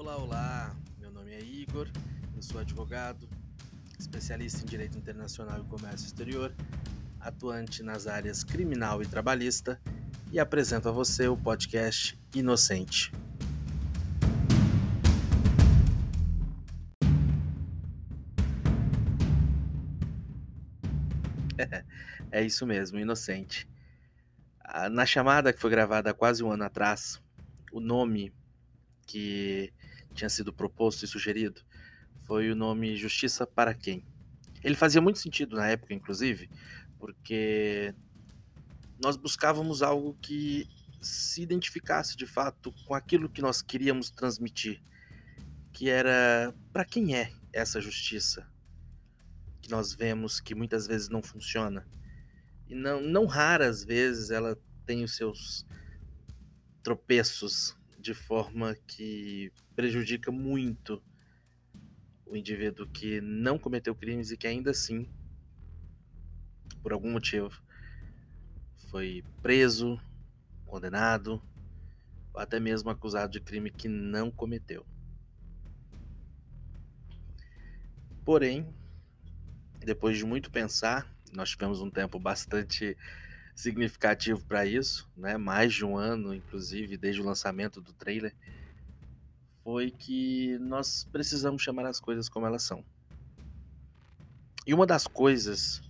Olá, olá. Meu nome é Igor, eu sou advogado, especialista em direito internacional e comércio exterior, atuante nas áreas criminal e trabalhista e apresento a você o podcast Inocente. é isso mesmo, Inocente. Ah, na chamada que foi gravada há quase um ano atrás, o nome que tinha sido proposto e sugerido foi o nome Justiça para quem? Ele fazia muito sentido na época, inclusive, porque nós buscávamos algo que se identificasse de fato com aquilo que nós queríamos transmitir, que era para quem é essa justiça que nós vemos que muitas vezes não funciona. E não, não raras vezes ela tem os seus tropeços de forma que prejudica muito o indivíduo que não cometeu crimes e que ainda assim, por algum motivo, foi preso, condenado ou até mesmo acusado de crime que não cometeu. Porém, depois de muito pensar, nós tivemos um tempo bastante significativo para isso, né? Mais de um ano, inclusive, desde o lançamento do trailer, foi que nós precisamos chamar as coisas como elas são. E uma das coisas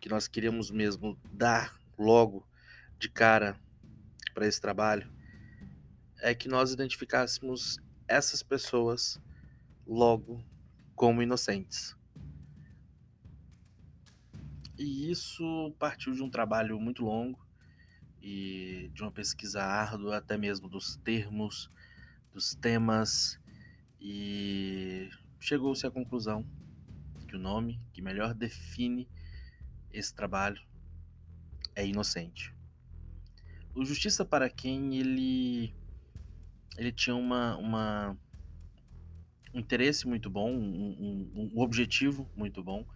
que nós queríamos mesmo dar logo de cara para esse trabalho é que nós identificássemos essas pessoas logo como inocentes. E isso partiu de um trabalho muito longo e de uma pesquisa árdua, até mesmo dos termos, dos temas, e chegou-se à conclusão que o nome que melhor define esse trabalho é inocente. O Justiça para quem ele ele tinha uma, uma um interesse muito bom, um, um, um objetivo muito bom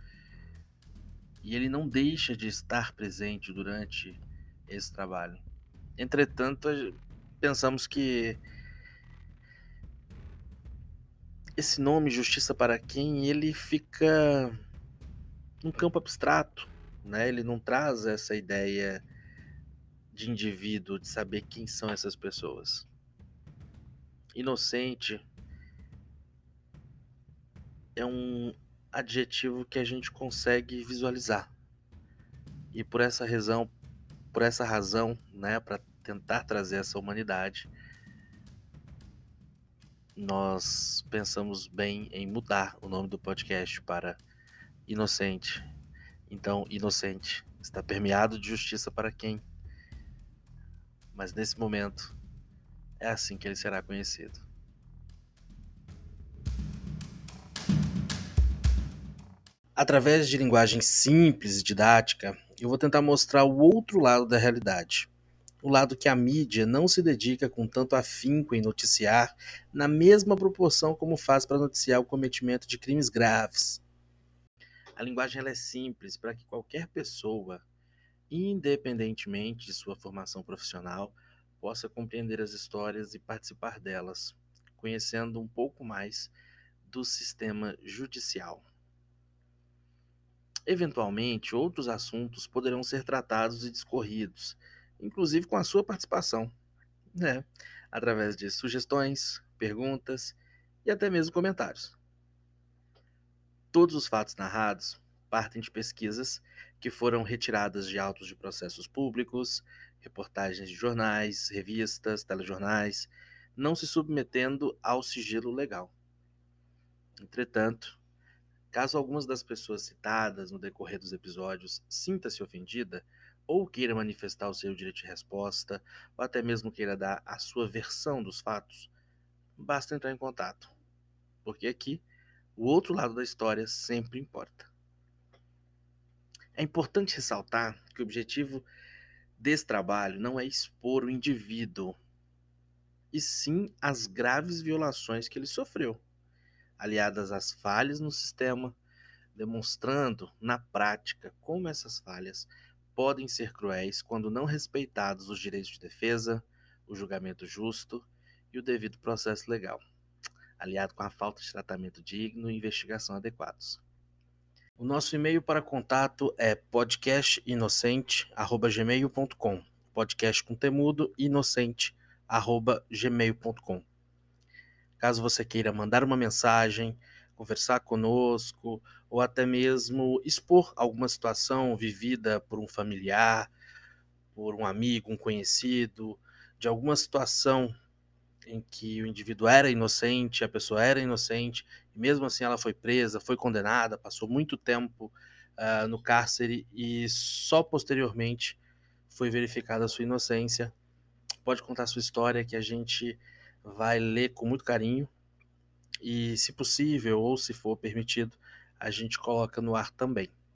e ele não deixa de estar presente durante esse trabalho. Entretanto, pensamos que esse nome Justiça para quem ele fica num campo abstrato, né? Ele não traz essa ideia de indivíduo, de saber quem são essas pessoas. Inocente é um adjetivo que a gente consegue visualizar. E por essa razão, por essa razão, né, para tentar trazer essa humanidade, nós pensamos bem em mudar o nome do podcast para Inocente. Então, Inocente está permeado de justiça para quem? Mas nesse momento é assim que ele será conhecido. Através de linguagem simples e didática, eu vou tentar mostrar o outro lado da realidade. O lado que a mídia não se dedica com tanto afinco em noticiar, na mesma proporção como faz para noticiar o cometimento de crimes graves. A linguagem é simples para que qualquer pessoa, independentemente de sua formação profissional, possa compreender as histórias e participar delas, conhecendo um pouco mais do sistema judicial. Eventualmente, outros assuntos poderão ser tratados e discorridos, inclusive com a sua participação, né? através de sugestões, perguntas e até mesmo comentários. Todos os fatos narrados partem de pesquisas que foram retiradas de autos de processos públicos, reportagens de jornais, revistas, telejornais, não se submetendo ao sigilo legal. Entretanto, Caso algumas das pessoas citadas no decorrer dos episódios sinta-se ofendida ou queira manifestar o seu direito de resposta, ou até mesmo queira dar a sua versão dos fatos, basta entrar em contato, porque aqui o outro lado da história sempre importa. É importante ressaltar que o objetivo desse trabalho não é expor o indivíduo, e sim as graves violações que ele sofreu aliadas às falhas no sistema, demonstrando na prática como essas falhas podem ser cruéis quando não respeitados os direitos de defesa, o julgamento justo e o devido processo legal. aliado com a falta de tratamento digno e investigação adequados. O nosso e-mail para contato é podcastinocente@gmail.com. Podcast com temudo inocente@gmail.com. Caso você queira mandar uma mensagem, conversar conosco ou até mesmo expor alguma situação vivida por um familiar, por um amigo, um conhecido, de alguma situação em que o indivíduo era inocente, a pessoa era inocente, e mesmo assim ela foi presa, foi condenada, passou muito tempo uh, no cárcere e só posteriormente foi verificada a sua inocência. Pode contar a sua história que a gente vai ler com muito carinho e, se possível ou se for permitido, a gente coloca no ar também.